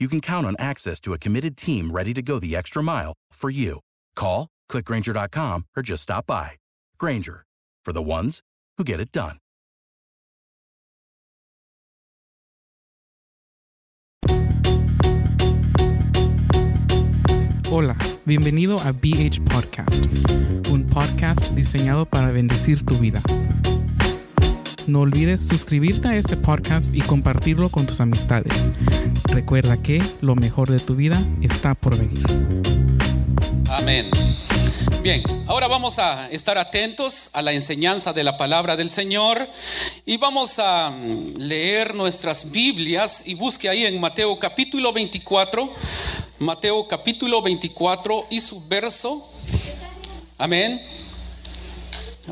you can count on access to a committed team ready to go the extra mile for you. Call, clickgranger.com, or just stop by. Granger, for the ones who get it done. Hola, bienvenido a BH Podcast, un podcast diseñado para bendecir tu vida. No olvides suscribirte a este podcast y compartirlo con tus amistades. Recuerda que lo mejor de tu vida está por venir. Amén. Bien, ahora vamos a estar atentos a la enseñanza de la palabra del Señor y vamos a mm, leer nuestras Biblias y busque ahí en Mateo capítulo 24, Mateo capítulo 24 y su verso. Amén.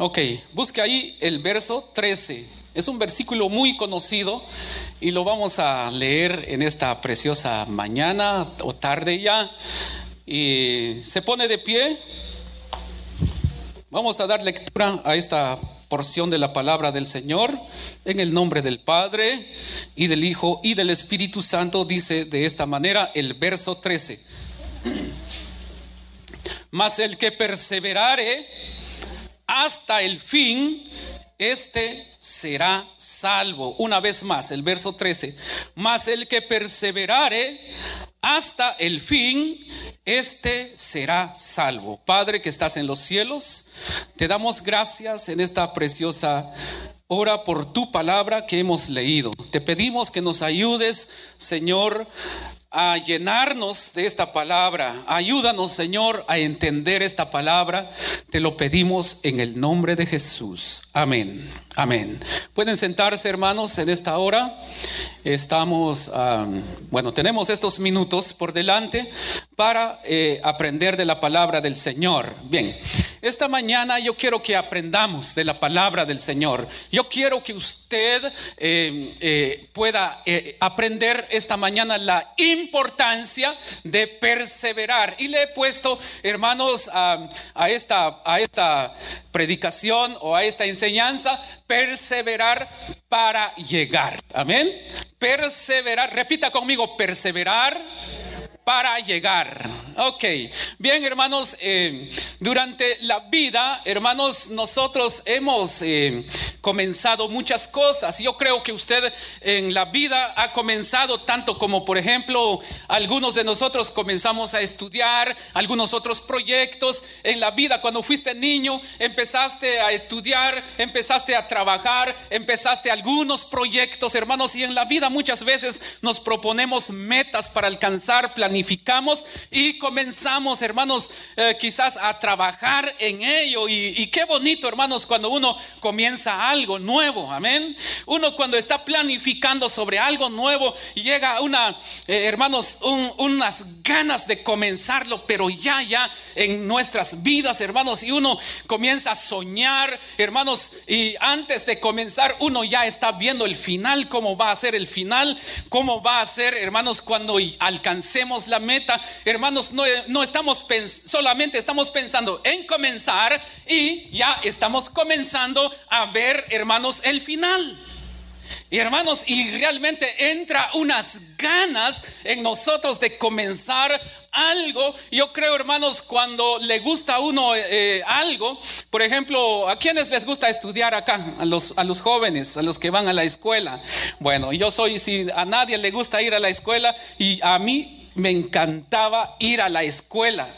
Ok, busque ahí el verso 13. Es un versículo muy conocido y lo vamos a leer en esta preciosa mañana o tarde ya. Y se pone de pie. Vamos a dar lectura a esta porción de la palabra del Señor en el nombre del Padre y del Hijo y del Espíritu Santo. Dice de esta manera el verso 13. Mas el que perseverare hasta el fin, este será salvo. Una vez más, el verso 13. Mas el que perseverare hasta el fin, este será salvo. Padre que estás en los cielos, te damos gracias en esta preciosa hora por tu palabra que hemos leído. Te pedimos que nos ayudes, Señor, a llenarnos de esta palabra. Ayúdanos, Señor, a entender esta palabra. Te lo pedimos en el nombre de Jesús. Amén. Amén. Pueden sentarse, hermanos, en esta hora. Estamos, bueno, tenemos estos minutos por delante para eh, aprender de la palabra del Señor. Bien, esta mañana yo quiero que aprendamos de la palabra del Señor. Yo quiero que usted eh, eh, pueda aprender esta mañana la importancia de perseverar. Y le he puesto, hermanos, a, esta, a esta predicación o a esta enseñanza, perseverar para llegar. Amén. Perseverar, repita conmigo, perseverar para llegar. Ok, bien hermanos, eh, durante la vida, hermanos, nosotros hemos eh, comenzado muchas cosas. Yo creo que usted en la vida ha comenzado tanto como, por ejemplo, algunos de nosotros comenzamos a estudiar algunos otros proyectos. En la vida, cuando fuiste niño, empezaste a estudiar, empezaste a trabajar, empezaste algunos proyectos, hermanos, y en la vida muchas veces nos proponemos metas para alcanzar, planificamos y comenzamos, hermanos, eh, quizás a trabajar en ello. Y, qué bonito, hermanos, cuando uno comienza algo nuevo, amén. Uno cuando está planificando sobre algo nuevo, llega una, eh, hermanos, unas ganas de comenzarlo, pero ya, ya en nuestras vidas, hermanos, y uno comienza a soñar, hermanos, y antes de comenzar, uno ya está viendo el final, cómo va a ser el final, cómo va a ser, hermanos, cuando alcancemos la meta, hermanos, no, estamos solamente estamos pensando en comenzar y ya estamos comenzando a ver, hermanos, el final. Y hermanos, y realmente entra unas ganas en nosotros de comenzar algo, yo creo hermanos, cuando le gusta a uno eh, algo, por ejemplo, ¿a quienes les gusta estudiar acá? A los, a los jóvenes, a los que van a la escuela. Bueno, yo soy, si a nadie le gusta ir a la escuela y a mí me encantaba ir a la escuela.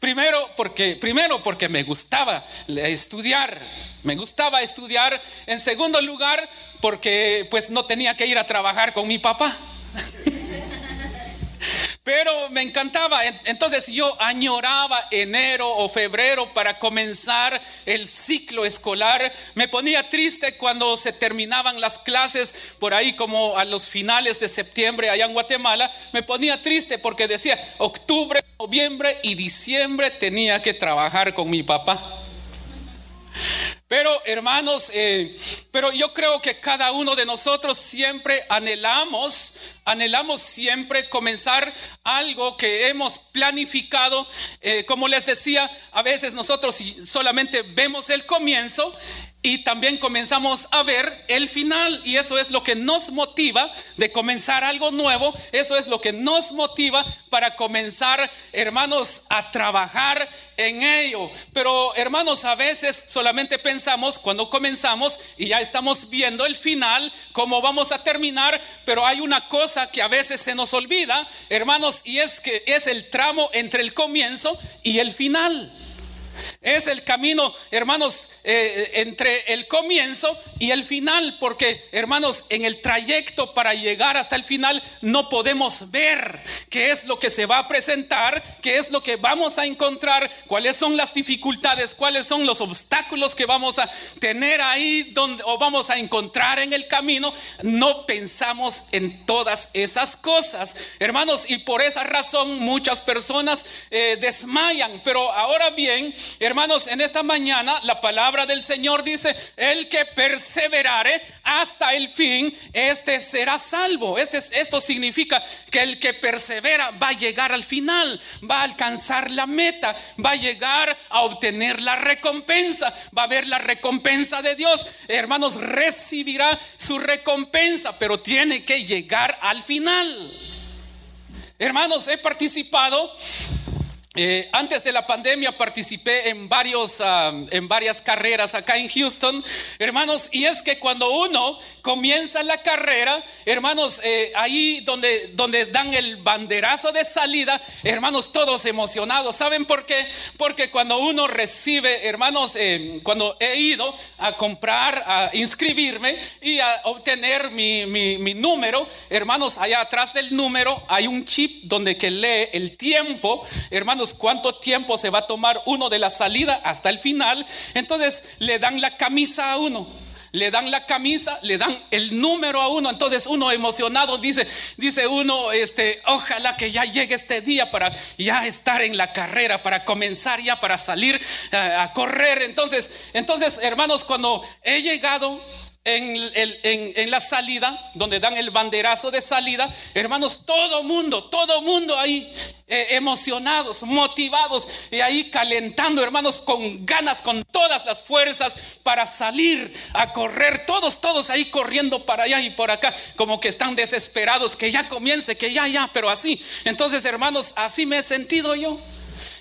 Primero porque, primero porque me gustaba estudiar, me gustaba estudiar. En segundo lugar, porque pues no tenía que ir a trabajar con mi papá. Pero me encantaba. Entonces yo añoraba enero o febrero para comenzar el ciclo escolar. Me ponía triste cuando se terminaban las clases por ahí como a los finales de septiembre allá en Guatemala. Me ponía triste porque decía octubre, noviembre y diciembre tenía que trabajar con mi papá. Pero hermanos, eh, pero yo creo que cada uno de nosotros siempre anhelamos, anhelamos siempre comenzar algo que hemos planificado. Eh, como les decía, a veces nosotros solamente vemos el comienzo y también comenzamos a ver el final y eso es lo que nos motiva de comenzar algo nuevo, eso es lo que nos motiva para comenzar, hermanos, a trabajar en ello. Pero hermanos, a veces solamente pensamos cuando comenzamos y ya estamos viendo el final, cómo vamos a terminar, pero hay una cosa que a veces se nos olvida, hermanos, y es que es el tramo entre el comienzo y el final. Es el camino, hermanos, eh, entre el comienzo y el final, porque, hermanos, en el trayecto para llegar hasta el final no podemos ver qué es lo que se va a presentar, qué es lo que vamos a encontrar, cuáles son las dificultades, cuáles son los obstáculos que vamos a tener ahí donde, o vamos a encontrar en el camino. No pensamos en todas esas cosas, hermanos, y por esa razón muchas personas eh, desmayan. Pero ahora bien, Hermanos, en esta mañana la palabra del Señor dice, el que perseverare hasta el fin, este será salvo. Este, esto significa que el que persevera va a llegar al final, va a alcanzar la meta, va a llegar a obtener la recompensa, va a ver la recompensa de Dios. Hermanos, recibirá su recompensa, pero tiene que llegar al final. Hermanos, he participado eh, antes de la pandemia participé en, varios, ah, en varias carreras acá en Houston, hermanos, y es que cuando uno comienza la carrera, hermanos, eh, ahí donde, donde dan el banderazo de salida, hermanos, todos emocionados. ¿Saben por qué? Porque cuando uno recibe, hermanos, eh, cuando he ido a comprar, a inscribirme y a obtener mi, mi, mi número, hermanos, allá atrás del número hay un chip donde que lee el tiempo, hermanos, cuánto tiempo se va a tomar uno de la salida hasta el final. Entonces le dan la camisa a uno. Le dan la camisa, le dan el número a uno. Entonces uno emocionado dice, dice uno, este, ojalá que ya llegue este día para ya estar en la carrera, para comenzar ya, para salir a, eh, a correr. Entonces, entonces, hermanos, cuando he llegado en, la salida, donde dan el banderazo de salida, hermanos, todo mundo, todo mundo ahí eh, emocionados, motivados y ahí calentando, hermanos, con ganas, con todas las fuerzas para salir a correr, todos, todos ahí corriendo para allá y por acá, como que están desesperados, que ya comience, que ya, ya, pero así. Entonces, hermanos, así me he sentido yo.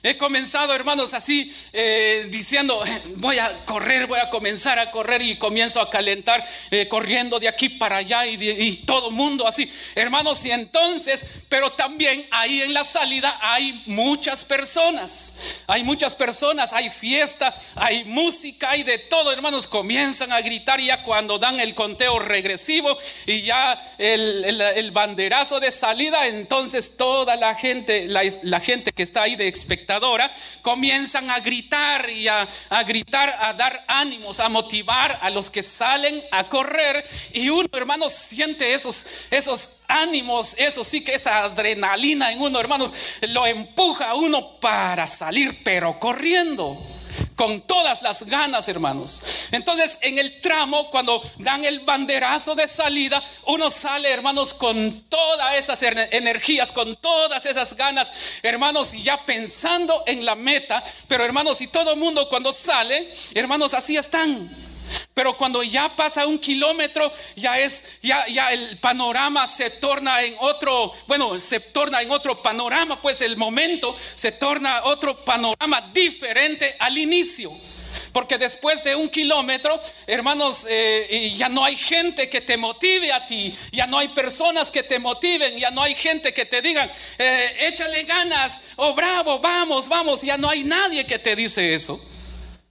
He comenzado, hermanos, así eh, diciendo, voy a correr, voy a comenzar a correr y comienzo a calentar, eh, corriendo de aquí para allá y, y todo mundo así. Hermanos, y entonces, pero también ahí en la salida hay muchas personas, hay muchas personas, hay fiesta, hay música, hay de todo, hermanos, comienzan a gritar ya cuando dan el conteo regresivo y ya el, banderazo de salida, entonces toda la gente, la, la gente que está ahí de expectativa, comienzan a gritar y a, gritar, a dar ánimos, a motivar a los que salen a correr. Y uno, hermanos, siente esos, esos ánimos, eso sí que esa adrenalina en uno, hermanos, lo empuja a uno para salir, pero corriendo con todas las ganas, hermanos. Entonces, en el tramo, cuando dan el banderazo de salida, uno sale, hermanos, con todas esas energías, con todas esas ganas, hermanos, y ya pensando en la meta. Pero, hermanos, y todo el mundo cuando sale, hermanos, así están Pero cuando ya pasa un kilómetro, ya es, ya, ya el panorama se torna en otro, bueno, se torna en otro panorama, pues el momento se torna otro panorama diferente al inicio. Porque después de un kilómetro, hermanos, eh, ya no hay gente que te motive a ti, ya no hay personas que te motiven, ya no hay gente que te digan, eh, échale ganas, oh bravo, vamos, vamos, ya no hay nadie que te dice eso.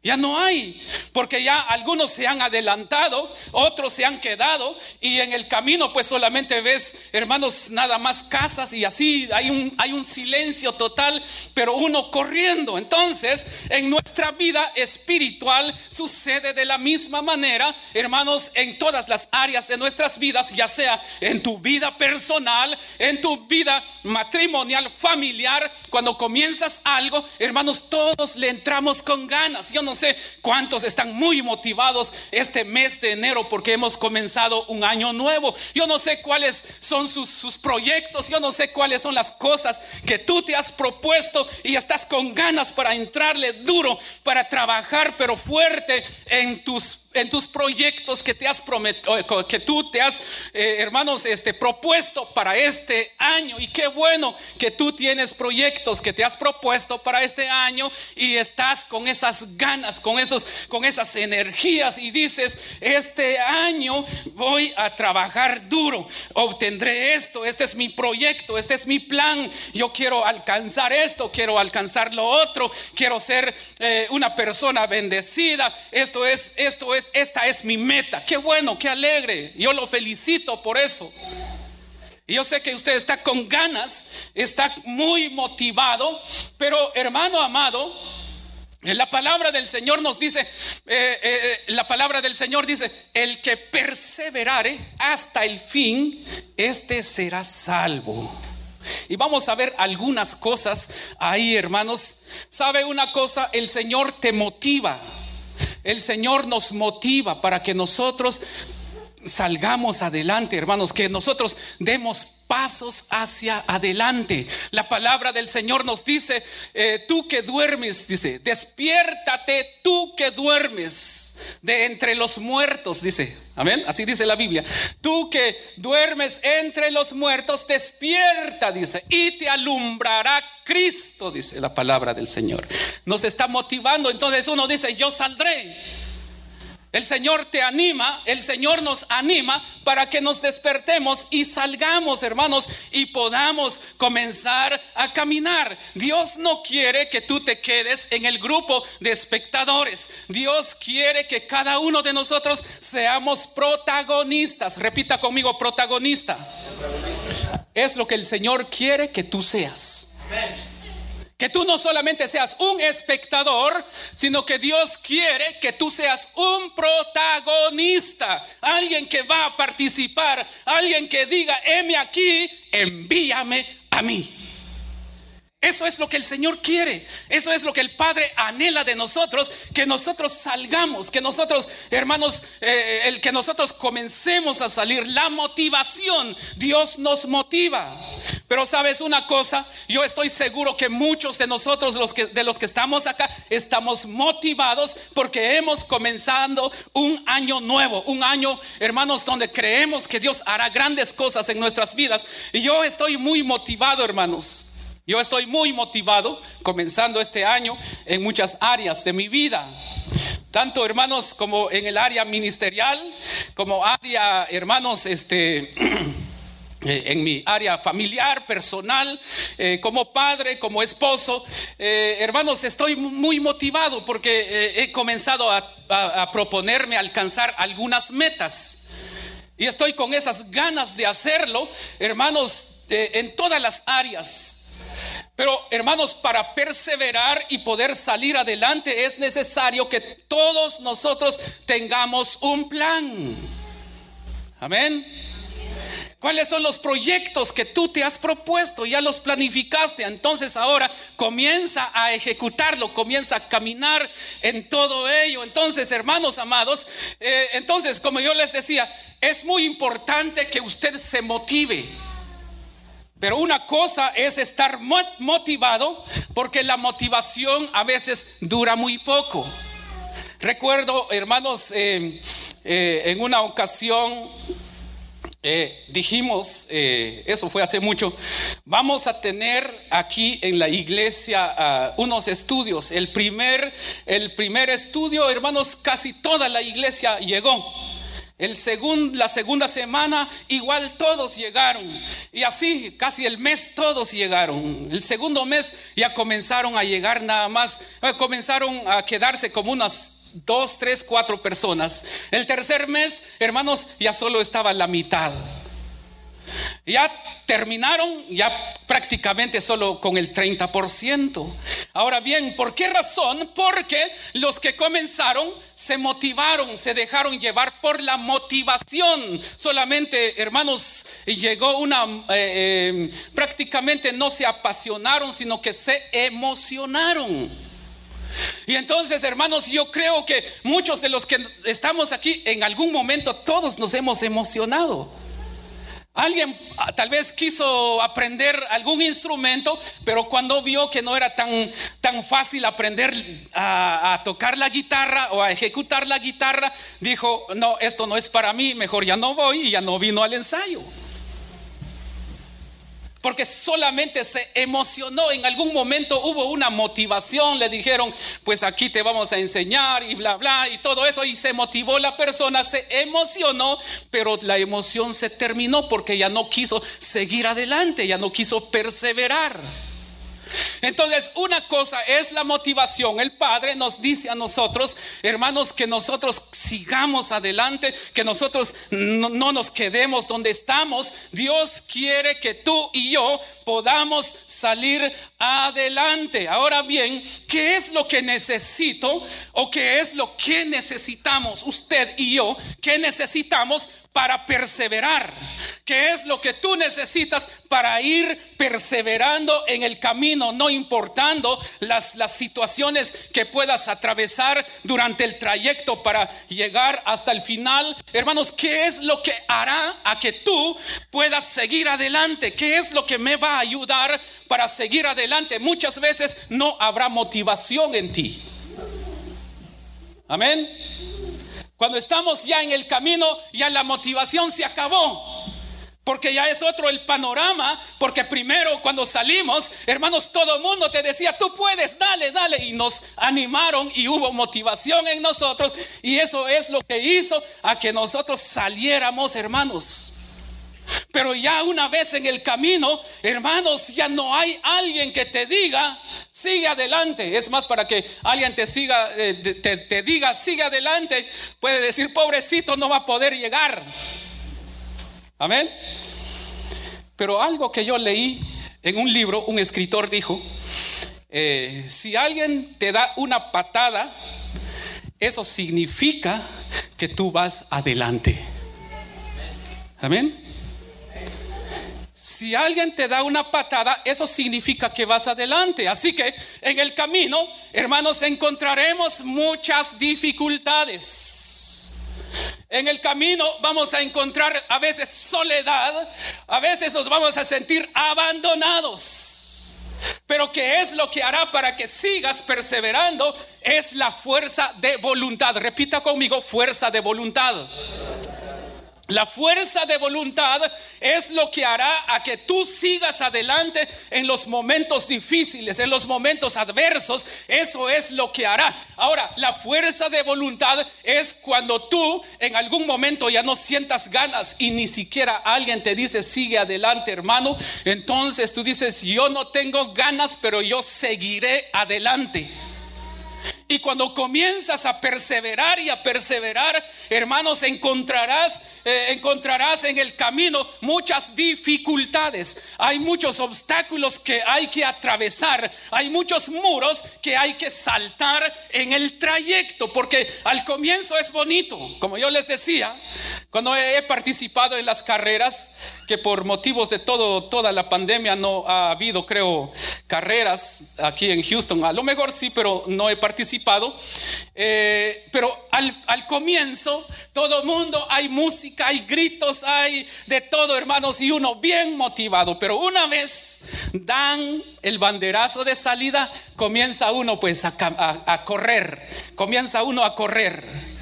Ya no hay, porque ya algunos se han adelantado, otros se han quedado y en el camino pues solamente ves, hermanos, nada más casas y así hay un, silencio total, pero uno corriendo. Entonces, en nuestra vida espiritual sucede de la misma manera, hermanos, en todas las áreas de nuestras vidas, ya sea en tu vida personal, en tu vida matrimonial, familiar, cuando comienzas algo, hermanos, todos le entramos con ganas. Yo no sé cuántos están muy motivados este mes de enero porque hemos comenzado un año nuevo. Yo no sé cuáles son sus, sus proyectos, yo no sé cuáles son las cosas que tú te has propuesto y estás con ganas para entrarle duro, para trabajar pero fuerte en tus en tus proyectos que te has prometido, que tú te has, eh, hermanos, este, propuesto para este año. Y qué bueno que tú tienes proyectos que te has propuesto para este año y estás con esas ganas, con, esos, con esas energías y dices, este año voy a trabajar duro, obtendré esto, este es mi proyecto, este es mi plan, yo quiero alcanzar esto, quiero alcanzar lo otro, quiero ser eh, una persona bendecida, esto es, esto es esta es mi meta. Qué bueno, qué alegre. Yo lo felicito por eso. Y yo sé que usted está con ganas, está muy motivado, pero hermano amado, la palabra del Señor nos dice, eh, eh, la palabra del Señor dice, el que perseverare hasta el fin, este será salvo. Y vamos a ver algunas cosas ahí, hermanos. ¿Sabe una cosa? El Señor te motiva. El Señor nos motiva para que nosotros salgamos adelante, hermanos, que nosotros demos pasos hacia adelante. La palabra del Señor nos dice, eh, tú que duermes, dice, despiértate tú que duermes de entre los muertos, dice, amén, así dice la Biblia. Tú que duermes entre los muertos, despierta, dice, y te alumbrará Cristo, dice la palabra del Señor. Nos está motivando. Entonces uno dice, yo saldré. El Señor te anima, el Señor nos anima para que nos despertemos y salgamos, hermanos, y podamos comenzar a caminar. Dios no quiere que tú te quedes en el grupo de espectadores. Dios quiere que cada uno de nosotros seamos protagonistas. Repita conmigo, protagonista. Es lo que el Señor quiere que tú seas. Que tú no solamente seas un espectador, sino que Dios quiere que tú seas un protagonista, alguien que va a participar, alguien que diga, heme aquí, envíame a mí. Eso es lo que el Señor quiere. Eso es lo que el Padre anhela de nosotros, que nosotros salgamos, que nosotros, hermanos, eh, el que nosotros comencemos a salir. La motivación, Dios nos motiva. Pero sabes una cosa, yo estoy seguro que muchos de nosotros, los que, de los que estamos acá, estamos motivados porque hemos comenzado un año nuevo, un año, hermanos, donde creemos que Dios hará grandes cosas en nuestras vidas. Y yo estoy muy motivado, hermanos. Yo estoy muy motivado comenzando este año en muchas áreas de mi vida. Tanto hermanos como en el área ministerial, como área, hermanos, este... Eh, en mi área familiar, personal, eh, como padre, como esposo. Eh, hermanos, estoy muy motivado porque he comenzado a, a, proponerme alcanzar algunas metas. Y estoy con esas ganas de hacerlo, hermanos, en todas las áreas pero hermanos, para perseverar y poder salir adelante es necesario que todos nosotros tengamos un plan. Amén. ¿Cuáles son los proyectos que tú te has propuesto? Ya los planificaste. Entonces ahora comienza a ejecutarlo, comienza a caminar en todo ello. Entonces, hermanos amados, eh, entonces, como yo les decía, es muy importante que usted se motive. Pero una cosa es estar motivado porque la motivación a veces dura muy poco. Recuerdo, hermanos, eh, eh, en una ocasión eh, dijimos, eso fue hace mucho, vamos a tener aquí en la iglesia ah, unos estudios. El primer, el primer estudio, hermanos, casi toda la iglesia llegó. El la segunda semana igual todos llegaron. Y así casi el mes todos llegaron. El segundo mes ya comenzaron a llegar nada más. Eh, comenzaron a quedarse como unas dos, tres, cuatro personas. El tercer mes, hermanos, ya solo estaba la mitad. Ya terminaron ya prácticamente solo con el 30%. Ahora bien, ¿por qué razón? Porque los que comenzaron se motivaron, se dejaron llevar por la motivación. Solamente, hermanos, llegó una, eh, eh, prácticamente no se apasionaron, sino que se emocionaron. Y entonces, hermanos, yo creo que muchos de los que estamos aquí, en algún momento todos nos hemos emocionado. Alguien ah, tal vez quiso aprender algún instrumento, pero cuando vio que no era tan, tan fácil aprender a, a, tocar la guitarra o a ejecutar la guitarra, dijo, no, esto no es para mí, mejor ya no voy y ya no vino al ensayo porque solamente se emocionó. En algún momento hubo una motivación, le dijeron, pues aquí te vamos a enseñar y bla, bla, y todo eso, y se motivó la persona, se emocionó, pero la emoción se terminó porque ya no quiso seguir adelante, ya no quiso perseverar. Entonces, una cosa es la motivación. El Padre nos dice a nosotros, hermanos, que nosotros sigamos adelante, que nosotros no, nos quedemos donde estamos. Dios quiere que tú y yo podamos salir adelante. Ahora bien, ¿qué es lo que necesito o qué es lo que necesitamos usted y yo? ¿Qué necesitamos para perseverar? ¿Qué es lo que tú necesitas para ir perseverando en el camino, no importando las, las situaciones que puedas atravesar durante el trayecto para llegar hasta el final? Hermanos, ¿qué es lo que hará a que tú puedas seguir adelante? ¿Qué es lo que me va a ayudar para seguir adelante? Muchas veces no habrá motivación en ti. Amén. Cuando estamos ya en el camino, ya la motivación se acabó. Porque ya es otro el panorama, porque primero cuando salimos, hermanos, todo el mundo te decía, tú puedes, dale, dale, y nos animaron y hubo motivación en nosotros, y eso es lo que hizo a que nosotros saliéramos, hermanos. Pero ya una vez en el camino, hermanos, ya no hay alguien que te diga, sigue adelante. Es más, para que alguien te siga, eh, te, diga, sigue adelante, puede decir, pobrecito, no va a poder llegar. Amén. Pero algo que yo leí en un libro, un escritor dijo, eh, si alguien te da una patada, eso significa que tú vas adelante. Amén. Si alguien te da una patada, eso significa que vas adelante. Así que en el camino, hermanos, encontraremos muchas dificultades. En el camino vamos a encontrar a veces soledad, a veces nos vamos a sentir abandonados. Pero ¿qué es lo que hará para que sigas perseverando? Es la fuerza de voluntad. Repita conmigo, fuerza de voluntad. La fuerza de voluntad es lo que hará a que tú sigas adelante en los momentos difíciles, en los momentos adversos. Eso es lo que hará. Ahora, la fuerza de voluntad es cuando tú en algún momento ya no sientas ganas y ni siquiera alguien te dice, sigue adelante hermano. Entonces tú dices, yo no tengo ganas, pero yo seguiré adelante. Y cuando comienzas a perseverar y a perseverar, hermanos, encontrarás, eh, encontrarás en el camino muchas dificultades. Hay muchos obstáculos que hay que atravesar. Hay muchos muros que hay que saltar en el trayecto. Porque al comienzo es bonito. Como yo les decía, cuando he participado en las carreras, que por motivos de todo, toda la pandemia no ha habido, creo, carreras aquí en Houston. A lo mejor sí, pero no he participado. Eh, pero al, al comienzo, todo mundo, hay música, hay gritos, hay de todo, hermanos, y uno bien motivado. Pero una vez dan el banderazo de salida, comienza uno pues a correr, comienza uno a correr.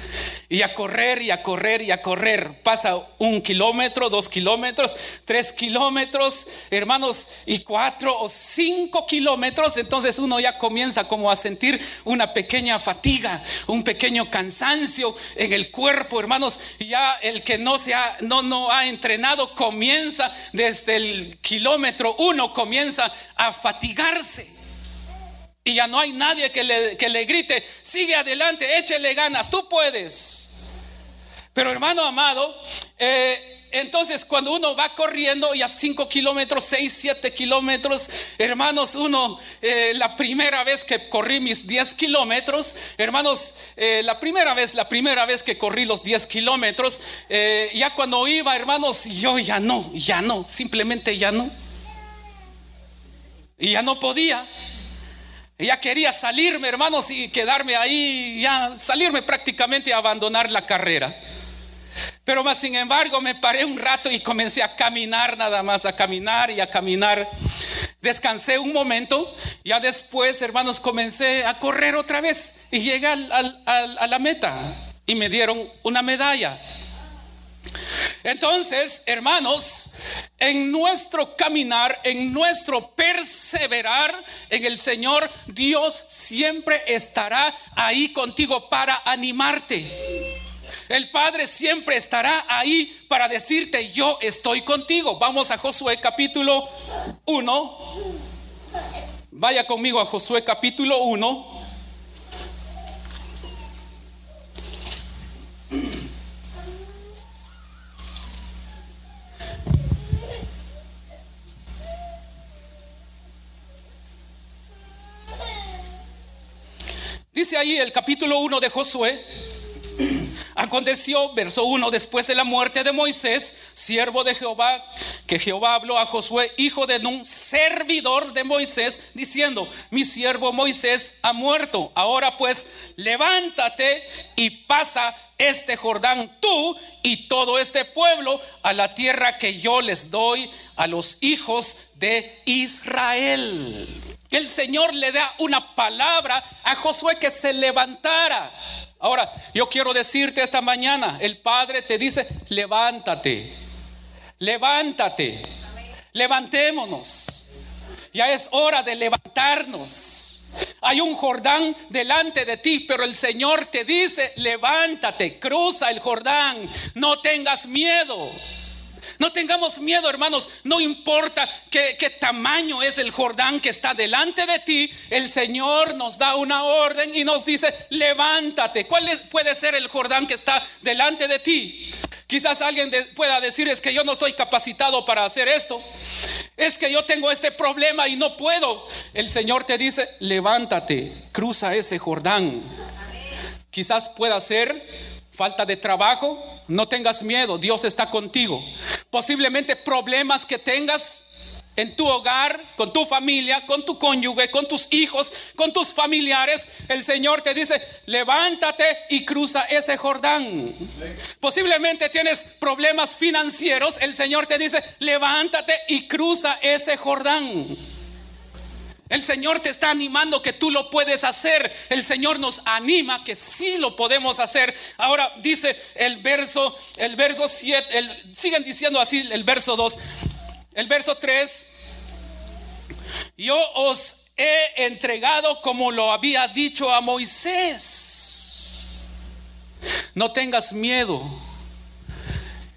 Y a correr y a correr y a correr. Pasa un kilómetro, dos kilómetros, tres kilómetros, hermanos, y cuatro o cinco kilómetros. Entonces uno ya comienza como a sentir una pequeña fatiga, un pequeño cansancio en el cuerpo, hermanos. Ya el que no se ha, no, no ha entrenado comienza desde el kilómetro uno, comienza a fatigarse. Y ya no hay nadie que le, que le grite, sigue adelante, échele ganas, tú puedes. Pero hermano amado, eh, entonces cuando uno va corriendo ya 5 kilómetros, 6, 7 kilómetros, hermanos, uno, eh, la primera vez que corrí mis 10 kilómetros, hermanos, eh, la primera vez, la primera vez que corrí los 10 kilómetros, ya cuando iba, hermanos, yo ya no, ya no, simplemente ya no. Y ya no podía. Ella quería salirme, hermanos, y quedarme ahí, ya salirme prácticamente a abandonar la carrera. Pero más sin embargo me paré un rato y comencé a caminar nada más, a caminar y a caminar. Descansé un momento, ya después, hermanos, comencé a correr otra vez y llegué a la meta y me dieron una medalla. Entonces, hermanos, en nuestro caminar, en nuestro perseverar en el Señor, Dios siempre estará ahí contigo para animarte. El Padre siempre estará ahí para decirte, yo estoy contigo. Vamos a Josué capítulo 1. Vaya conmigo a Josué capítulo 1. Dice ahí el capítulo 1 de Josué. Aconteció, verso 1, después de la muerte de Moisés, siervo de Jehová, que Jehová habló a Josué, hijo de Nun, servidor de Moisés, diciendo, mi siervo Moisés ha muerto. Ahora pues, levántate y pasa este Jordán tú y todo este pueblo a la tierra que yo les doy a los hijos de Israel. El Señor le da una palabra a Josué que se levantara. Ahora, yo quiero decirte esta mañana, el Padre te dice, levántate, levántate, levantémonos. Ya es hora de levantarnos. Hay un Jordán delante de ti, pero el Señor te dice, levántate, cruza el Jordán, no tengas miedo. No tengamos miedo, hermanos. No importa qué, tamaño es el Jordán que está delante de ti. El Señor nos da una orden y nos dice, levántate. ¿Cuál puede ser el Jordán que está delante de ti? Quizás alguien pueda decir, es que yo no estoy capacitado para hacer esto. Es que yo tengo este problema y no puedo. El Señor te dice, levántate, cruza ese Jordán. Quizás pueda ser falta de trabajo, no tengas miedo, Dios está contigo. Posiblemente problemas que tengas en tu hogar, con tu familia, con tu cónyuge, con tus hijos, con tus familiares, el Señor te dice, levántate y cruza ese Jordán. Posiblemente tienes problemas financieros, el Señor te dice, levántate y cruza ese Jordán. El Señor te está animando que tú lo puedes hacer. El Señor nos anima que sí lo podemos hacer. Ahora dice el verso, el verso 7, siguen diciendo así el verso 2. El verso 3. Yo os he entregado como lo había dicho a Moisés. No tengas miedo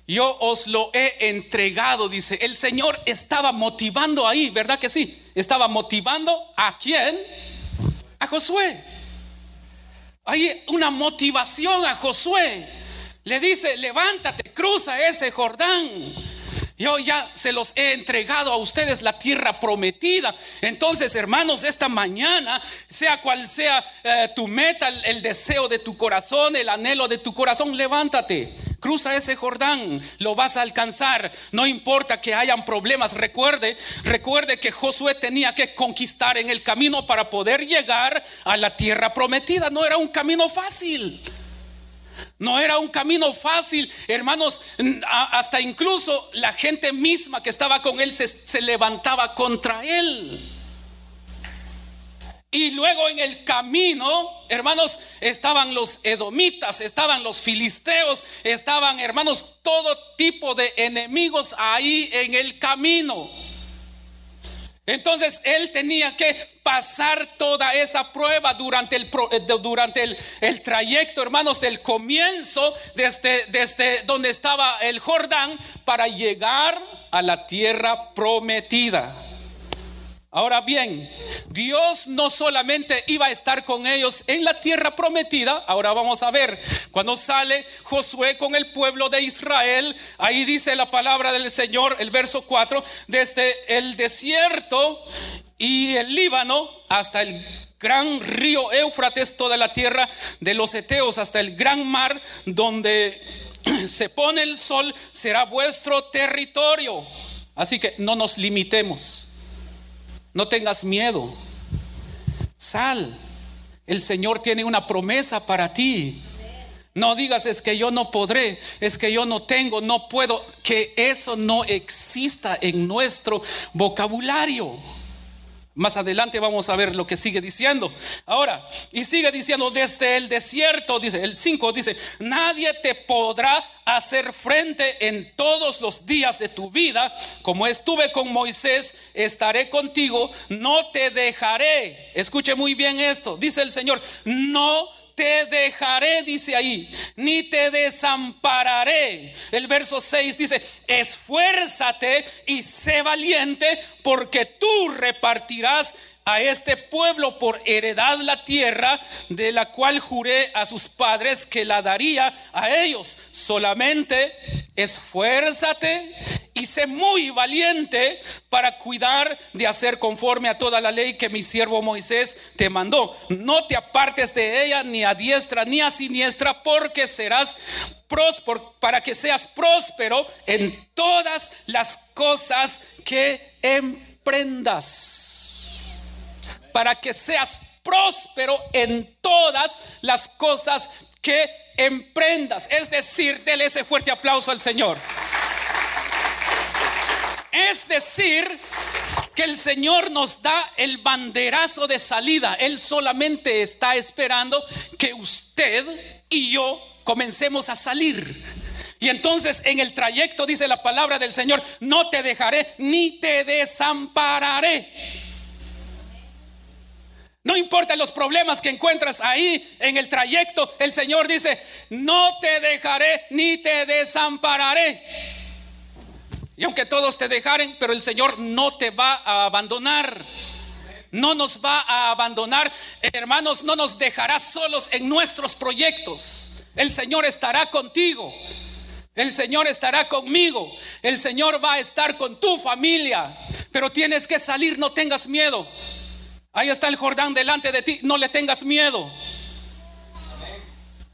yo os lo he entregado, dice. El Señor estaba motivando ahí, ¿verdad que sí? Estaba motivando a quién? A Josué. Hay una motivación a Josué. Le dice, levántate, cruza ese Jordán. Yo ya se los he entregado a ustedes la tierra prometida. Entonces, hermanos, esta mañana, sea cual sea eh, tu meta, el deseo de tu corazón, el anhelo de tu corazón, levántate Cruza ese Jordán, lo vas a alcanzar. No importa que hayan problemas. Recuerde, recuerde que Josué tenía que conquistar en el camino para poder llegar a la tierra prometida. No era un camino fácil. No era un camino fácil, hermanos, hasta incluso la gente misma que estaba con él se, levantaba contra él. Y luego en el camino, hermanos, estaban los edomitas, estaban los filisteos, estaban, hermanos, todo tipo de enemigos ahí en el camino. Entonces él tenía que pasar toda esa prueba durante el, eh, durante el, trayecto, hermanos, del comienzo, desde, desde donde estaba el Jordán, para llegar a la tierra prometida. Ahora bien, Dios no solamente iba a estar con ellos en la tierra prometida, ahora vamos a ver, cuando sale Josué con el pueblo de Israel, ahí dice la palabra del Señor, el verso 4, desde el desierto y el Líbano hasta el gran río Éufrates, toda la tierra de los Eteos, hasta el gran mar donde se pone el sol, será vuestro territorio. Así que no nos limitemos. No tengas miedo. Sal. El Señor tiene una promesa para ti. No digas es que yo no podré, es que yo no tengo, no puedo, que eso no exista en nuestro vocabulario. Más adelante vamos a ver lo que sigue diciendo. Ahora, y sigue diciendo desde el desierto, dice el 5, dice, nadie te podrá hacer frente en todos los días de tu vida. Como estuve con Moisés, estaré contigo, no te dejaré. Escuche muy bien esto, dice el Señor, no te dejaré, dice ahí, ni te desampararé. El verso 6 dice, esfuérzate y sé valiente, porque tú repartirás a este pueblo por heredad la tierra de la cual juré a sus padres que la daría a ellos. Solamente esfuérzate y sé muy valiente para cuidar de hacer conforme a toda la ley que mi siervo Moisés te mandó. No te apartes de ella ni a diestra ni a siniestra, porque serás próspero, para que seas próspero en todas las cosas que emprendas. Para que seas próspero en todas las cosas que emprendas. Es decir, dele ese fuerte aplauso al Señor. Es decir, que el Señor nos da el banderazo de salida. Él solamente está esperando que usted y yo comencemos a salir. Y entonces en el trayecto dice la palabra del Señor, no te dejaré ni te desampararé. No importa los problemas que encuentras ahí en el trayecto, el Señor dice, no te dejaré ni te desampararé. Y aunque todos te dejaren, pero el Señor no te va a abandonar. No nos va a abandonar. Hermanos, no nos dejará solos en nuestros proyectos. El Señor estará contigo. El Señor estará conmigo. El Señor va a estar con tu familia. Pero tienes que salir, no tengas miedo. Ahí está el Jordán delante de ti, no le tengas miedo.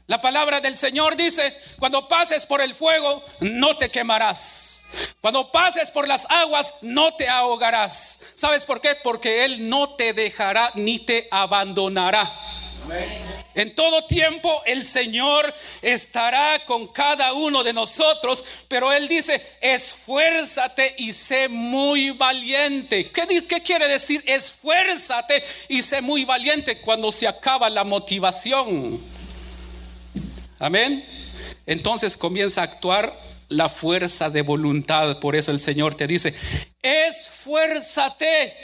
La palabra del Señor dice, cuando pases por el fuego, no te quemarás. Cuando pases por las aguas, no te ahogarás. ¿Sabes por qué? Porque Él no te dejará ni te abandonará. En todo tiempo el Señor estará con cada uno de nosotros, pero Él dice, esfuérzate y sé muy valiente. ¿Qué, ¿Qué, quiere decir esfuérzate y sé muy valiente cuando se acaba la motivación? Amén. Entonces comienza a actuar la fuerza de voluntad. Por eso el Señor te dice, esfuérzate.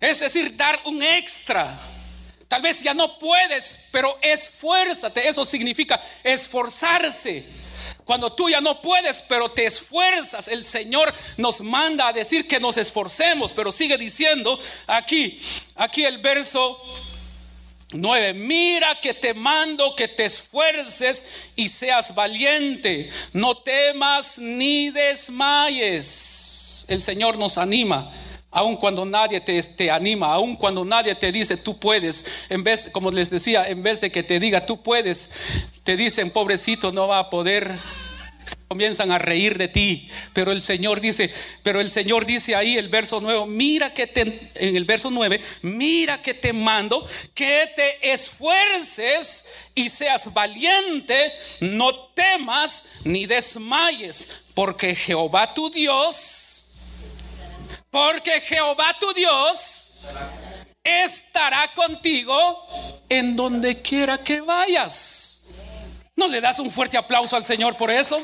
Es decir, dar un extra. Tal vez ya no puedes, pero esfuérzate. Eso significa esforzarse. Cuando tú ya no puedes, pero te esfuerzas, el Señor nos manda a decir que nos esforcemos, pero sigue diciendo aquí, aquí el verso 9. Mira que te mando que te esfuerces y seas valiente. No temas ni desmayes. El Señor nos anima. Aun cuando nadie te, te, anima, aun cuando nadie te dice tú puedes, en vez, como les decía, en vez de que te diga tú puedes, te dicen pobrecito no va a poder, comienzan a reír de ti. Pero el Señor dice, pero el Señor dice ahí el verso 9, mira que te en el verso 9, mira que te mando que te esfuerces y seas valiente, no temas ni desmayes, porque Jehová tu Dios porque Jehová tu Dios estará contigo en donde quiera que vayas. ¿No le das un fuerte aplauso al Señor por eso?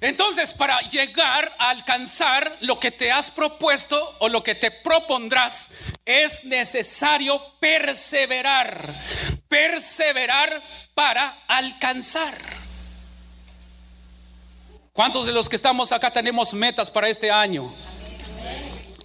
Entonces, para llegar a alcanzar lo que te has propuesto o lo que te propondrás, es necesario perseverar. Perseverar para alcanzar. ¿Cuántos de los que estamos acá tenemos metas para este año?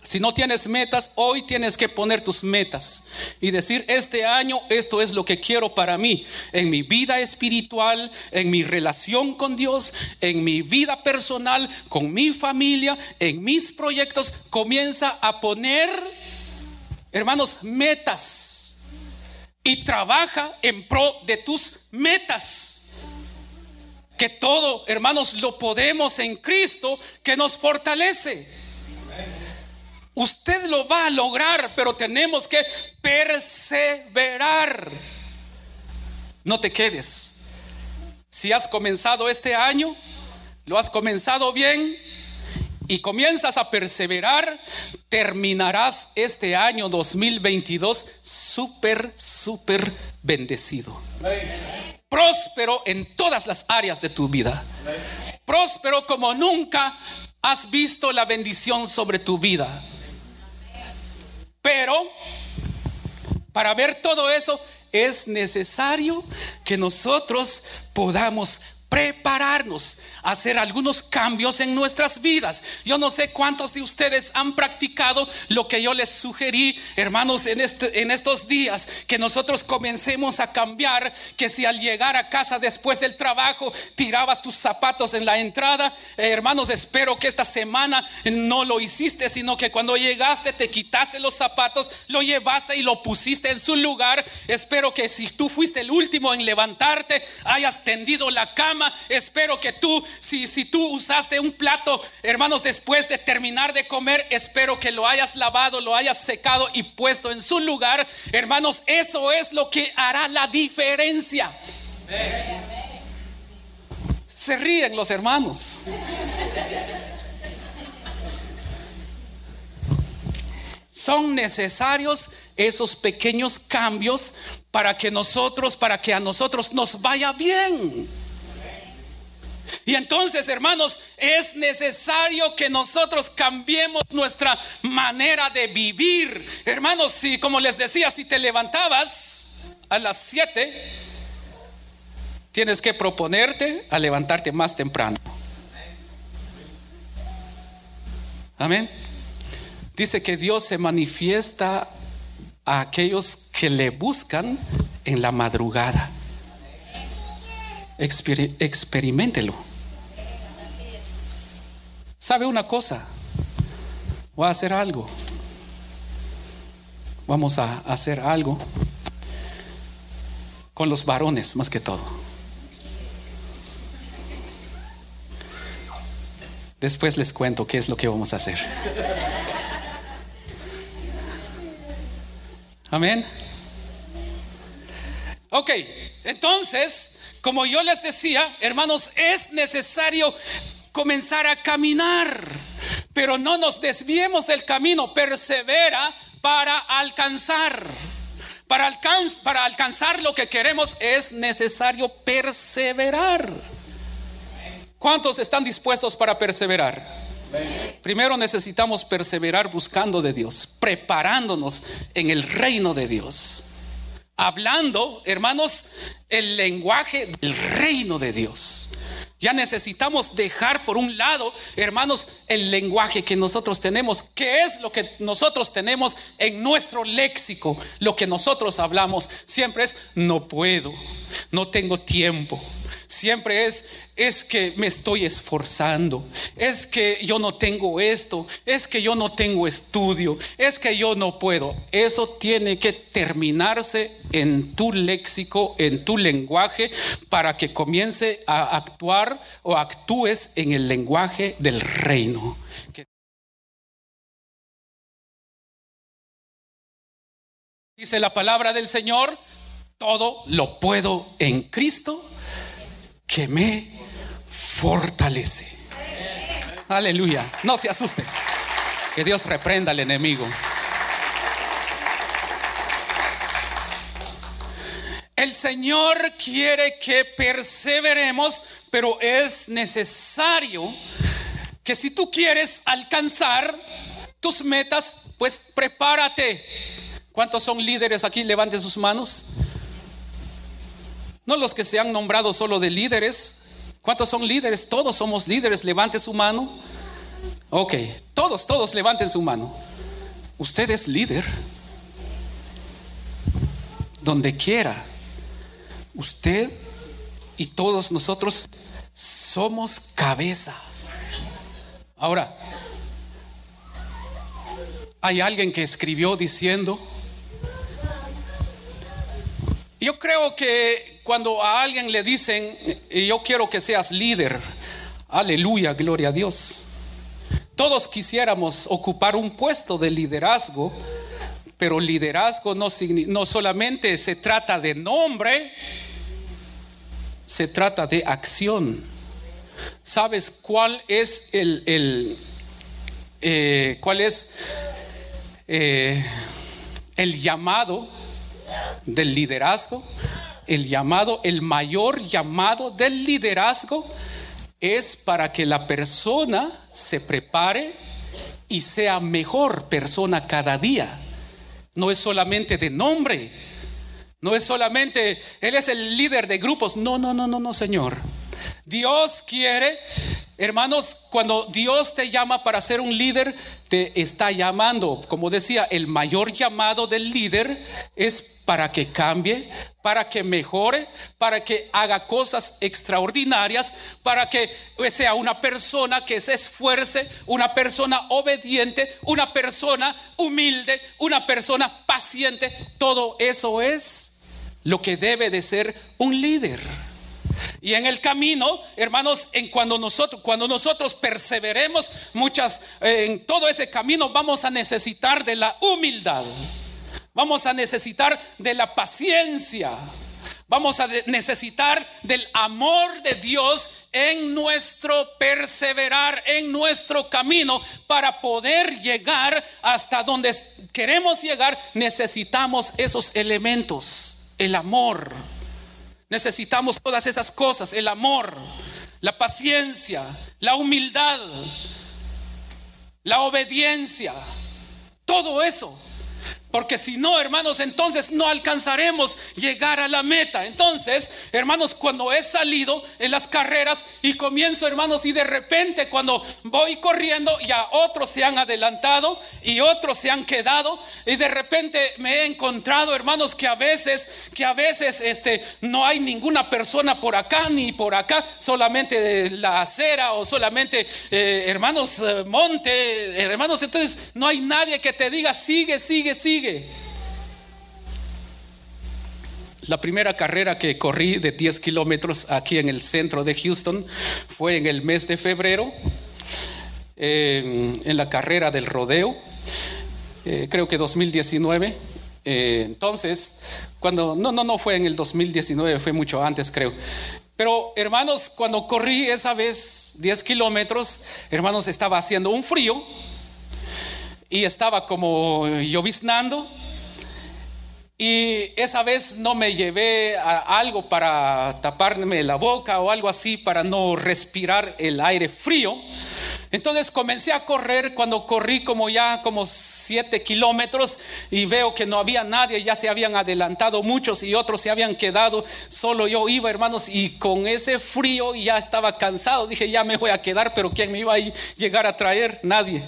Si no tienes metas, hoy tienes que poner tus metas y decir, este año esto es lo que quiero para mí, en mi vida espiritual, en mi relación con Dios, en mi vida personal, con mi familia, en mis proyectos. Comienza a poner, hermanos, metas y trabaja en pro de tus metas. Que todo, hermanos, lo podemos en Cristo que nos fortalece. Usted lo va a lograr, pero tenemos que perseverar. No te quedes. Si has comenzado este año, lo has comenzado bien y comienzas a perseverar, terminarás este año 2022 súper, súper bendecido. Próspero en todas las áreas de tu vida. Próspero como nunca has visto la bendición sobre tu vida. Pero para ver todo eso es necesario que nosotros podamos prepararnos hacer algunos cambios en nuestras vidas. Yo no sé cuántos de ustedes han practicado lo que yo les sugerí, hermanos, en, este, en estos días, que nosotros comencemos a cambiar, que si al llegar a casa después del trabajo tirabas tus zapatos en la entrada, eh, hermanos, espero que esta semana no lo hiciste, sino que cuando llegaste te quitaste los zapatos, lo llevaste y lo pusiste en su lugar. Espero que si tú fuiste el último en levantarte, hayas tendido la cama. Espero que tú si, tú usaste un plato, hermanos, después de terminar de comer, espero que lo hayas lavado, lo hayas secado y puesto en su lugar. Hermanos, eso es lo que hará la diferencia. Se ríen los hermanos. Son necesarios esos pequeños cambios para que nosotros, para que a nosotros nos vaya bien. Y entonces, hermanos, es necesario que nosotros cambiemos nuestra manera de vivir. Hermanos, si como les decía, si te levantabas a las 7, tienes que proponerte a levantarte más temprano. Amén. Dice que Dios se manifiesta a aquellos que le buscan en la madrugada experimentelo. ¿Sabe una cosa? Voy a hacer algo. Vamos a hacer algo con los varones más que todo. Después les cuento qué es lo que vamos a hacer. Amén. Ok, entonces como yo les decía, hermanos, es necesario comenzar a caminar, pero no nos desviemos del camino, persevera para alcanzar. Para, para alcanzar lo que queremos es necesario perseverar. ¿Cuántos están dispuestos para perseverar? Primero necesitamos perseverar buscando de Dios, preparándonos en el reino de Dios hablando, hermanos, el lenguaje del reino de Dios. Ya necesitamos dejar por un lado, hermanos, el lenguaje que nosotros tenemos, que es lo que nosotros tenemos en nuestro léxico, lo que nosotros hablamos. Siempre es, no puedo, no tengo tiempo, Siempre es, es que me estoy esforzando, es que yo no tengo esto, es que yo no tengo estudio, es que yo no puedo. Eso tiene que terminarse en tu léxico, en tu lenguaje, para que comience a actuar o actúes en el lenguaje del reino. Dice la palabra del Señor, todo lo puedo en Cristo que me fortalece. Aleluya. No se asuste. Que Dios reprenda al enemigo. El Señor quiere que perseveremos, pero es necesario que si tú quieres alcanzar tus metas, pues prepárate. ¿Cuántos son líderes aquí? Levanten sus manos. No los que se han nombrado solo de líderes. ¿Cuántos son líderes? Todos somos líderes. Levante su mano. Ok, todos, todos levanten su mano. Usted es líder. Donde quiera. Usted y todos nosotros somos cabeza. Ahora, hay alguien que escribió diciendo, yo creo que cuando a alguien le dicen, yo quiero que seas líder, aleluya, gloria a Dios. Todos quisiéramos ocupar un puesto de liderazgo, pero liderazgo no, no solamente se trata de nombre, se trata de acción. ¿Sabes cuál es el, el eh, cuál es eh, el llamado del liderazgo? El llamado, el mayor llamado del liderazgo es para que la persona se prepare y sea mejor persona cada día. No es solamente de nombre, no es solamente, Él es el líder de grupos. No, no, no, no, no, Señor. Dios quiere, hermanos, cuando Dios te llama para ser un líder, te está llamando. Como decía, el mayor llamado del líder es para que cambie, para que mejore, para que haga cosas extraordinarias, para que sea una persona que se esfuerce, una persona obediente, una persona humilde, una persona paciente. Todo eso es lo que debe de ser un líder. Y en el camino, hermanos, en cuando nosotros cuando nosotros perseveremos muchas eh, en todo ese camino vamos a necesitar de la humildad. Vamos a necesitar de la paciencia. Vamos a necesitar del amor de Dios en nuestro perseverar, en nuestro camino, para poder llegar hasta donde queremos llegar, necesitamos esos elementos, el amor. Necesitamos todas esas cosas, el amor, la paciencia, la humildad, la obediencia, todo eso. Porque si no, hermanos, entonces no alcanzaremos llegar a la meta. Entonces, hermanos, cuando he salido en las carreras y comienzo, hermanos, y de repente cuando voy corriendo, ya otros se han adelantado y otros se han quedado. Y de repente me he encontrado, hermanos, que a veces, que a veces este, no hay ninguna persona por acá ni por acá, solamente la acera o solamente, eh, hermanos, eh, monte, hermanos. Entonces, no hay nadie que te diga, sigue, sigue, sigue la primera carrera que corrí de 10 kilómetros aquí en el centro de Houston fue en el mes de febrero, en la carrera del rodeo, eh, creo que 2019. Eh, entonces, cuando, no, no, no fue en el 2019, fue mucho antes, creo. Pero hermanos, cuando corrí esa vez 10 kilómetros, hermanos, estaba haciendo un frío y estaba como lloviznando. Y esa vez no me llevé algo para taparme la boca o algo así para no respirar el aire frío. Entonces comencé a correr cuando corrí como ya como siete kilómetros y veo que no había nadie, ya se habían adelantado muchos y otros se habían quedado, solo yo iba hermanos y con ese frío ya estaba cansado, dije ya me voy a quedar, pero ¿quién me iba a llegar a traer? Nadie.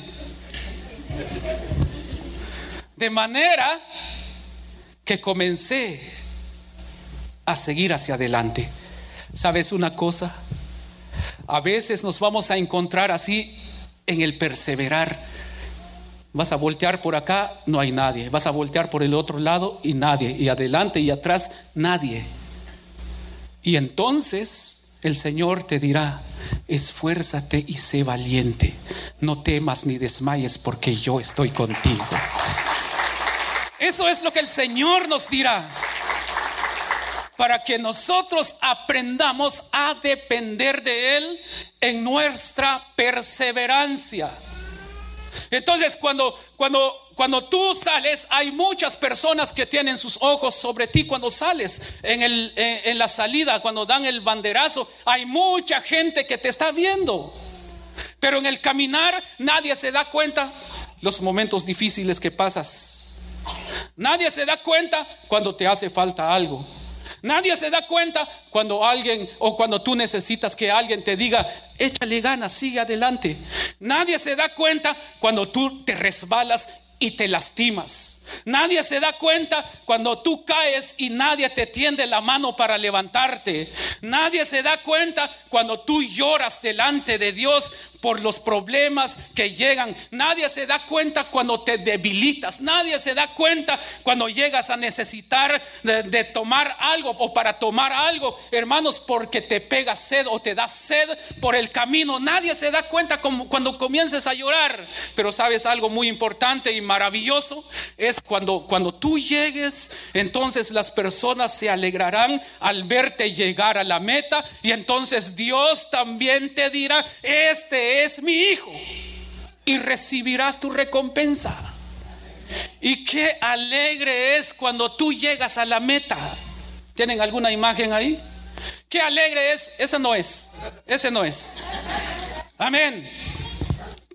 De manera que comencé a seguir hacia adelante. ¿Sabes una cosa? A veces nos vamos a encontrar así en el perseverar. Vas a voltear por acá, no hay nadie. Vas a voltear por el otro lado y nadie. Y adelante y atrás, nadie. Y entonces el Señor te dirá, esfuérzate y sé valiente. No temas ni desmayes porque yo estoy contigo. Eso es lo que el Señor nos dirá. para que nosotros aprendamos a depender de Él en nuestra perseverancia. Entonces, cuando, cuando, cuando tú sales, hay muchas personas que tienen sus ojos sobre ti cuando sales en, el, en la salida, cuando dan el banderazo. Hay mucha gente que te está viendo. Pero en el caminar nadie se da cuenta los momentos difíciles que pasas. Nadie se da cuenta cuando te hace falta algo. Nadie se da cuenta cuando alguien o cuando tú necesitas que alguien te diga, échale ganas, sigue adelante. Nadie se da cuenta cuando tú te resbalas y te lastimas. Nadie se da cuenta cuando tú caes y nadie te tiende la mano para levantarte. Nadie se da cuenta cuando tú lloras delante de Dios por los problemas que llegan. Nadie se da cuenta cuando te debilitas. Nadie se da cuenta cuando llegas a necesitar de, tomar algo o para tomar algo, hermanos, porque te pega sed o te da sed por el camino. Nadie se da cuenta cuando comiences a llorar. Pero sabes algo muy importante y maravilloso es cuando cuando tú llegues, entonces las personas se alegrarán al verte llegar a la meta y entonces Dios también te dirá, este es mi hijo y recibirás tu recompensa. Y qué alegre es cuando tú llegas a la meta. ¿Tienen alguna imagen ahí? Qué alegre es. Ese no es. Ese no es. Amén.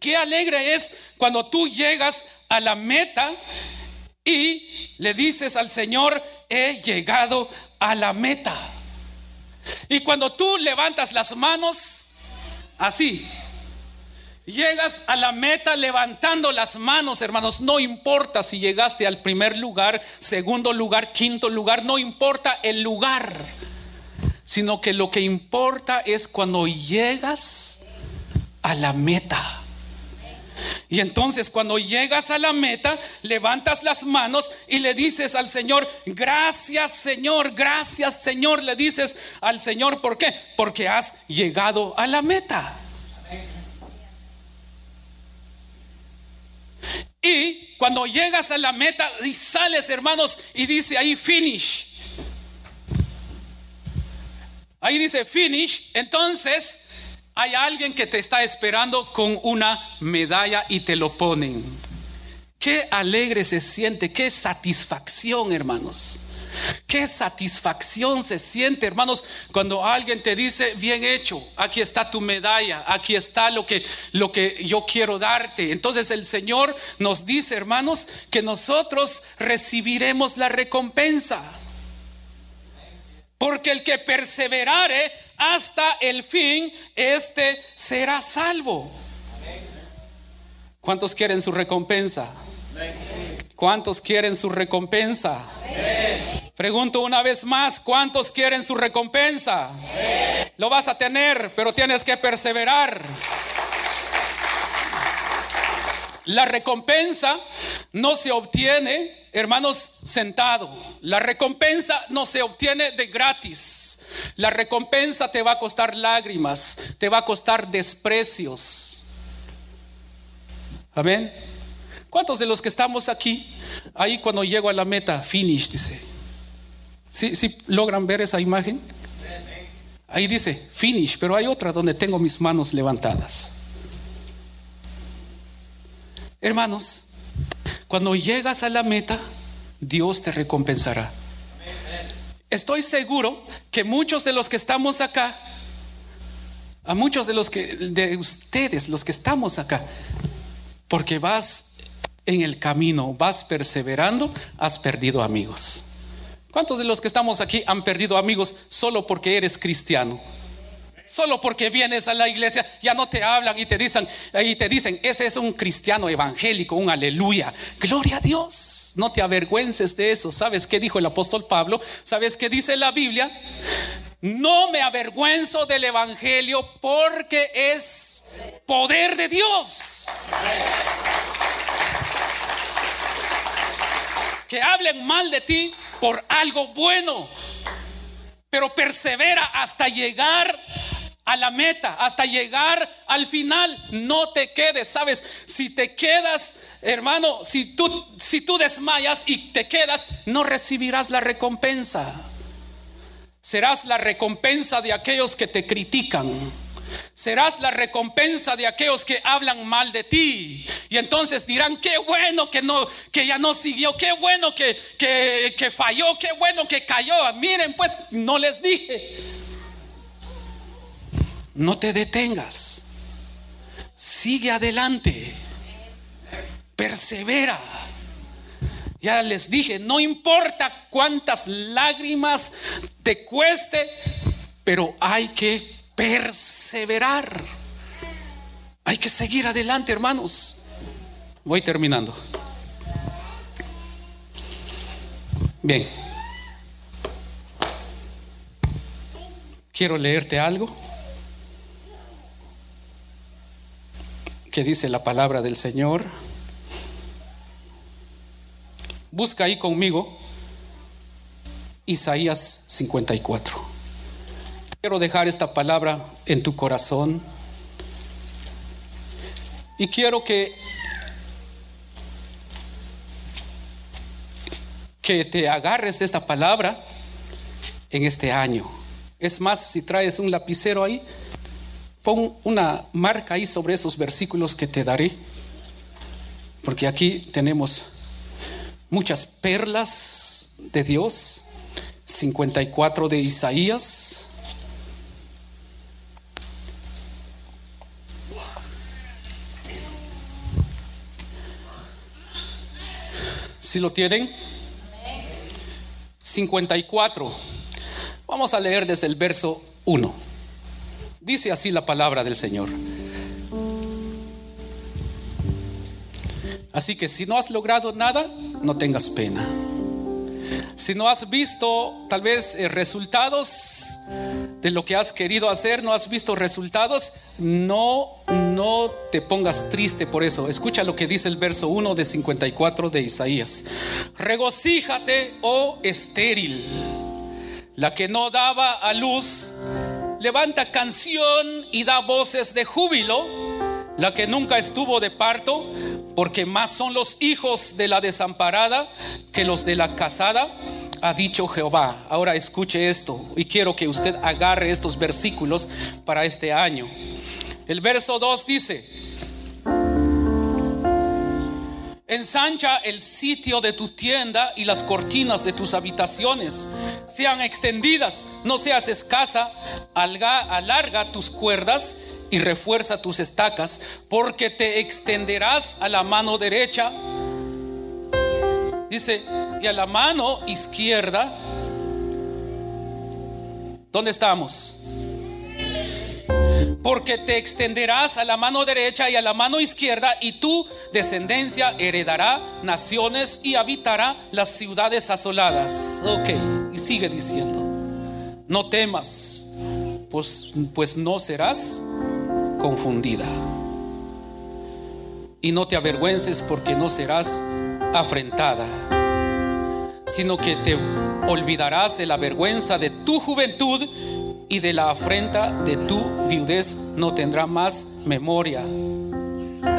Qué alegre es cuando tú llegas a la meta y le dices al Señor, he llegado a la meta. Y cuando tú levantas las manos, así, Llegas a la meta levantando las manos, hermanos. No importa si llegaste al primer lugar, segundo lugar, quinto lugar, no importa el lugar, sino que lo que importa es cuando llegas a la meta. Y entonces cuando llegas a la meta, levantas las manos y le dices al Señor, gracias Señor, gracias Señor, le dices al Señor, ¿por qué? Porque has llegado a la meta. Y cuando llegas a la meta y sales, hermanos, y dice ahí finish. Ahí dice finish, entonces hay alguien que te está esperando con una medalla y te lo ponen. Qué alegre se siente, qué satisfacción, hermanos. Qué satisfacción se siente, hermanos, cuando alguien te dice, bien hecho, aquí está tu medalla, aquí está lo que, lo que yo quiero darte. Entonces el Señor nos dice, hermanos, que nosotros recibiremos la recompensa. Porque el que perseverare hasta el fin, este será salvo. ¿Cuántos quieren su recompensa? ¿Cuántos quieren su recompensa? Pregunto una vez más, ¿cuántos quieren su recompensa? Lo vas a tener, pero tienes que perseverar. La recompensa no se obtiene, hermanos, sentado. La recompensa no se obtiene de gratis. La recompensa te va a costar lágrimas, te va a costar desprecios. Amén. ¿Cuántos de los que estamos aquí, ahí cuando llego a la meta, finish, dice? ¿Sí, logran ver esa imagen? Ahí dice finish, pero hay otra donde tengo mis manos levantadas. Hermanos, cuando llegas a la meta, Dios te recompensará. Estoy seguro que muchos de los que estamos acá, a muchos de los que de ustedes, los que estamos acá, porque vas en el camino, vas perseverando, has perdido amigos. ¿Cuántos de los que estamos aquí han perdido amigos solo porque eres cristiano? Solo porque vienes a la iglesia, ya no te hablan y te dicen, y te dicen, ese es un cristiano evangélico, un aleluya. Gloria a Dios. No te avergüences de eso. ¿Sabes qué dijo el apóstol Pablo? ¿Sabes qué dice la Biblia? No me avergüenzo del evangelio porque es poder de Dios que hablen mal de ti por algo bueno, pero persevera hasta llegar a la meta, hasta llegar al final. No te quedes, sabes, si te quedas, hermano, si tú si tú desmayas y te quedas, no recibirás la recompensa. Serás la recompensa de aquellos que te critican. Serás la recompensa de aquellos que hablan mal de ti. Y entonces dirán, qué bueno que, no, que ya no siguió, qué bueno que, que, que falló, qué bueno que cayó. Miren, pues no les dije. No te detengas. Sigue adelante. Persevera. Ya les dije, no importa cuántas lágrimas te cueste, pero hay que perseverar. Hay que seguir adelante, hermanos. Voy terminando. Bien. Quiero leerte algo que dice la palabra del Señor. Busca ahí conmigo Isaías 54. Quiero dejar esta palabra en tu corazón y quiero que que te agarres de esta palabra en este año. Es más, si traes un lapicero ahí, pon una marca ahí sobre estos versículos que te daré, porque aquí tenemos muchas perlas de Dios, 54 de Isaías. Si lo tienen? 54. Vamos a leer desde el verso 1. Dice así la palabra del Señor. Así que si no has logrado nada, no tengas pena. Si no has visto tal vez eh, resultados de lo que has querido hacer, no has visto resultados, no no te pongas triste por eso. Escucha lo que dice el verso 1 de 54 de Isaías. Regocíjate, oh estéril, la que no daba a luz, levanta canción y da voces de júbilo, la que nunca estuvo de parto, porque más son los hijos de la desamparada que los de la casada, ha dicho Jehová. Ahora escuche esto y quiero que usted agarre estos versículos para este año. El verso 2 dice, ensancha el sitio de tu tienda y las cortinas de tus habitaciones sean extendidas, no seas escasa, alarga tus cuerdas y refuerza tus estacas, porque te extenderás a la mano derecha. Dice, y a la mano izquierda, ¿dónde estamos? Porque te extenderás a la mano derecha y a la mano izquierda, y tu descendencia heredará naciones y habitará las ciudades asoladas. Ok, y sigue diciendo, no temas, pues, pues no serás confundida. Y no te avergüences porque no serás afrentada, sino que te olvidarás de la vergüenza de tu juventud y de la afrenta de tu viudez no tendrá más memoria.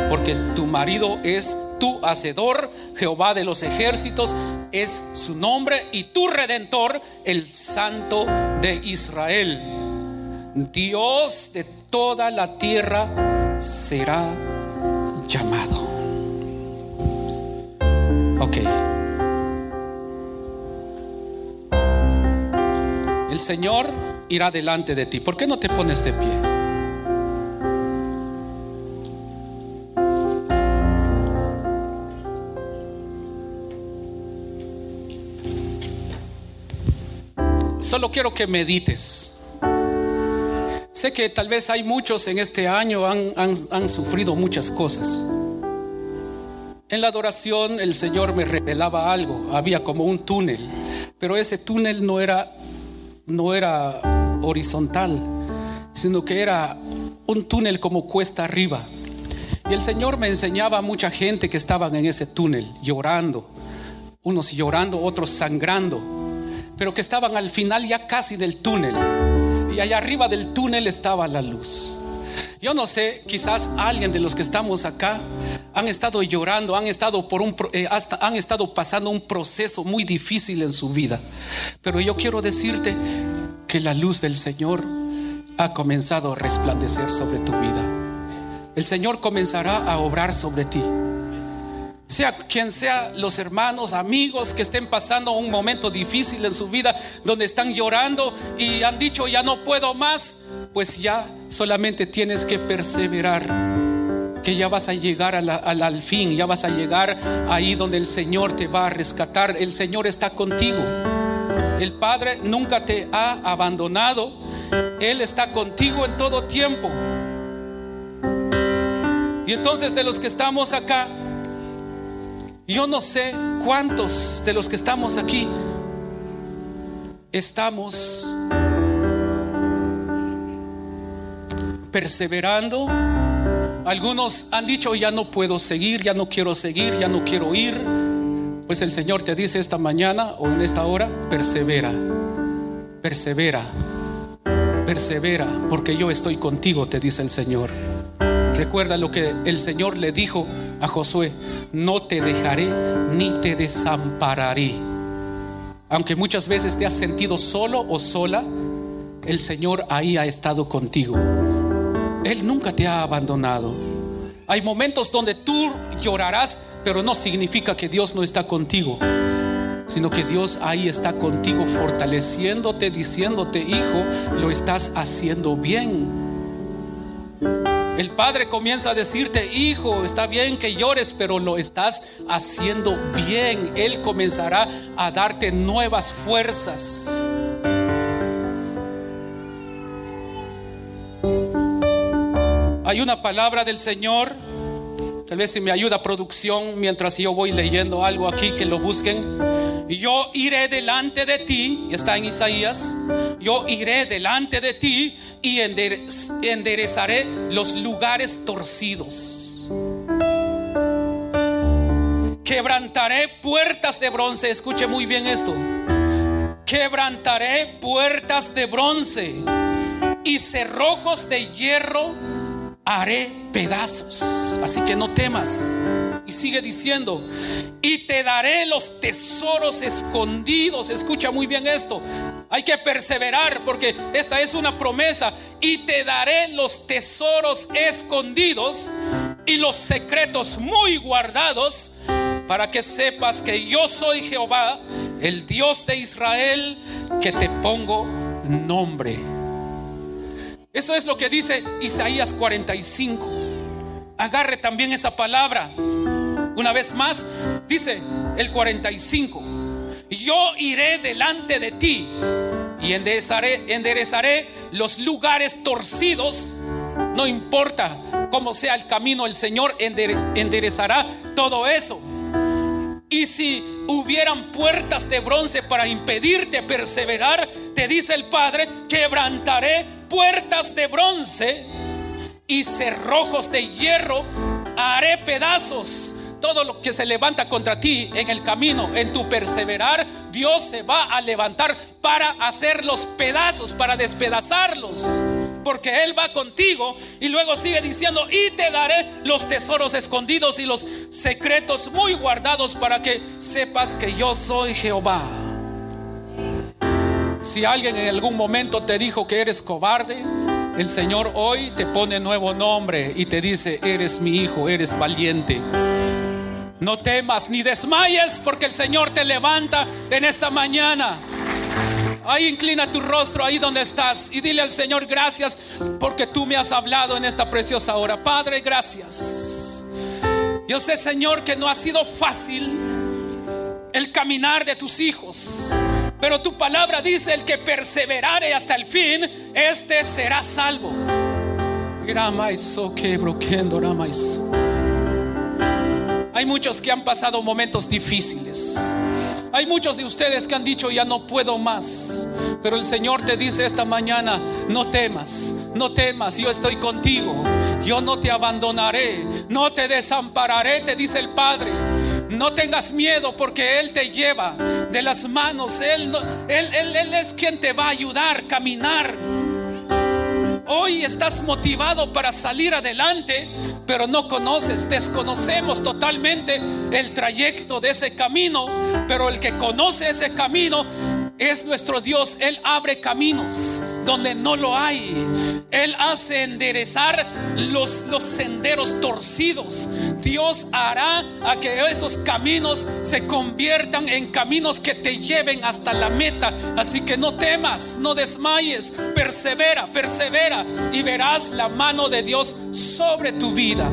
Porque tu marido es tu hacedor, Jehová de los ejércitos es su nombre y tu redentor, el Santo de Israel. Dios de toda la tierra será llamado. Ok. El Señor irá delante de ti. ¿Por qué no te pones de pie? Solo quiero que medites. Sé que tal vez hay muchos en este año han, han, sufrido muchas cosas. En la adoración el Señor me revelaba algo. Había como un túnel, pero ese túnel no era, no era horizontal, sino que era un túnel como cuesta arriba. Y el Señor me enseñaba a mucha gente que estaban en ese túnel llorando, unos llorando, otros sangrando, pero que estaban al final ya casi del túnel y allá arriba del túnel estaba la luz. Yo no sé, quizás alguien de los que estamos acá han estado llorando, han estado, por un, eh, han estado pasando un proceso muy difícil en su vida. Pero yo quiero decirte, la luz del Señor ha comenzado a resplandecer sobre tu vida. El Señor comenzará a obrar sobre ti. Sea quien sea los hermanos, amigos que estén pasando un momento difícil en su vida, donde están llorando y han dicho ya no puedo más, pues ya solamente tienes que perseverar, que ya vas a llegar al fin, ya vas a llegar ahí donde el Señor te va a rescatar, el Señor está contigo. El Padre nunca te ha abandonado, Él está contigo en todo tiempo. Y entonces de los que estamos acá, yo no sé cuántos de los que estamos aquí estamos perseverando. Algunos han dicho, ya no puedo seguir, ya no quiero seguir, ya no quiero ir. Pues el Señor te dice esta mañana o en esta hora, persevera, persevera, persevera, porque yo estoy contigo, te dice el Señor. Recuerda lo que el Señor le dijo a Josué, no te dejaré ni te desampararé. Aunque muchas veces te has sentido solo o sola, el Señor ahí ha estado contigo. Él nunca te ha abandonado. Hay momentos donde tú llorarás, pero no significa que Dios no está contigo, sino que Dios ahí está contigo, fortaleciéndote, diciéndote, hijo, lo estás haciendo bien. El padre comienza a decirte, hijo, está bien que llores, pero lo estás haciendo bien. Él comenzará a darte nuevas fuerzas. Hay una palabra del Señor, tal vez si me ayuda producción mientras yo voy leyendo algo aquí, que lo busquen. Yo iré delante de ti, está en Isaías, yo iré delante de ti y enderezaré los lugares torcidos. Quebrantaré puertas de bronce. Escuche muy bien esto. Quebrantaré puertas de bronce y cerrojos de hierro haré pedazos. Así que no temas. Y sigue diciendo, y te daré los tesoros escondidos. Escucha muy bien esto. Hay que perseverar porque esta es una promesa. Y te daré los tesoros escondidos y los secretos muy guardados para que sepas que yo soy Jehová, el Dios de Israel, que te pongo nombre. Eso es lo que dice Isaías 45. Agarre también esa palabra. Una vez más, dice el 45, yo iré delante de ti y enderezaré, los lugares torcidos. No importa cómo sea el camino, el Señor enderezará todo eso. Y si hubieran puertas de bronce para impedirte perseverar, te dice el Padre, quebrantaré puertas de bronce y cerrojos de hierro haré pedazos todo lo que se levanta contra ti en el camino, en tu perseverar, Dios se va a levantar para hacer los pedazos, para despedazarlos. Porque Él va contigo y luego sigue diciendo, y te daré los tesoros escondidos y los secretos muy guardados para que sepas que yo soy Jehová. Si alguien en algún momento te dijo que eres cobarde, el Señor hoy te pone nuevo nombre y te dice, eres mi hijo, eres valiente. No temas ni desmayes porque el Señor te levanta en esta mañana. Ahí inclina tu rostro ahí donde estás y dile al Señor gracias porque tú me has hablado en esta preciosa hora. Padre, gracias. Yo sé, Señor, que no ha sido fácil el caminar de tus hijos. Pero tu palabra dice, el que perseverare hasta el fin, este será salvo. Hay muchos que han pasado momentos difíciles. Hay muchos de ustedes que han dicho, ya no puedo más. Pero el Señor te dice esta mañana, no temas, no temas, yo estoy contigo. Yo no te abandonaré, no te desampararé, te dice el Padre. No tengas miedo porque Él te lleva de las manos. Él, él, él, es quien te va a ayudar a caminar. Hoy estás motivado para salir adelante pero no conoces, desconocemos totalmente el trayecto de ese camino, pero el que conoce ese camino es nuestro Dios. Él abre caminos donde no lo hay. Él hace enderezar los, los senderos torcidos. Dios hará a que esos caminos se conviertan en caminos que te lleven hasta la meta. Así que no temas, no desmayes, persevera, persevera y verás la mano de Dios sobre tu vida.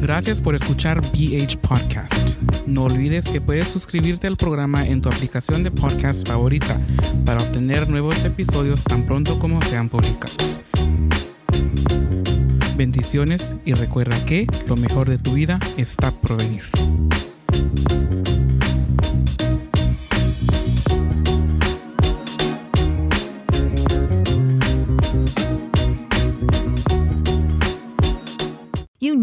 Gracias por escuchar BH Podcast. No olvides que puedes suscribirte al programa en tu aplicación de podcast favorita para obtener nuevos episodios tan pronto como sean publicados. Bendiciones y recuerda que lo mejor de tu vida está por venir.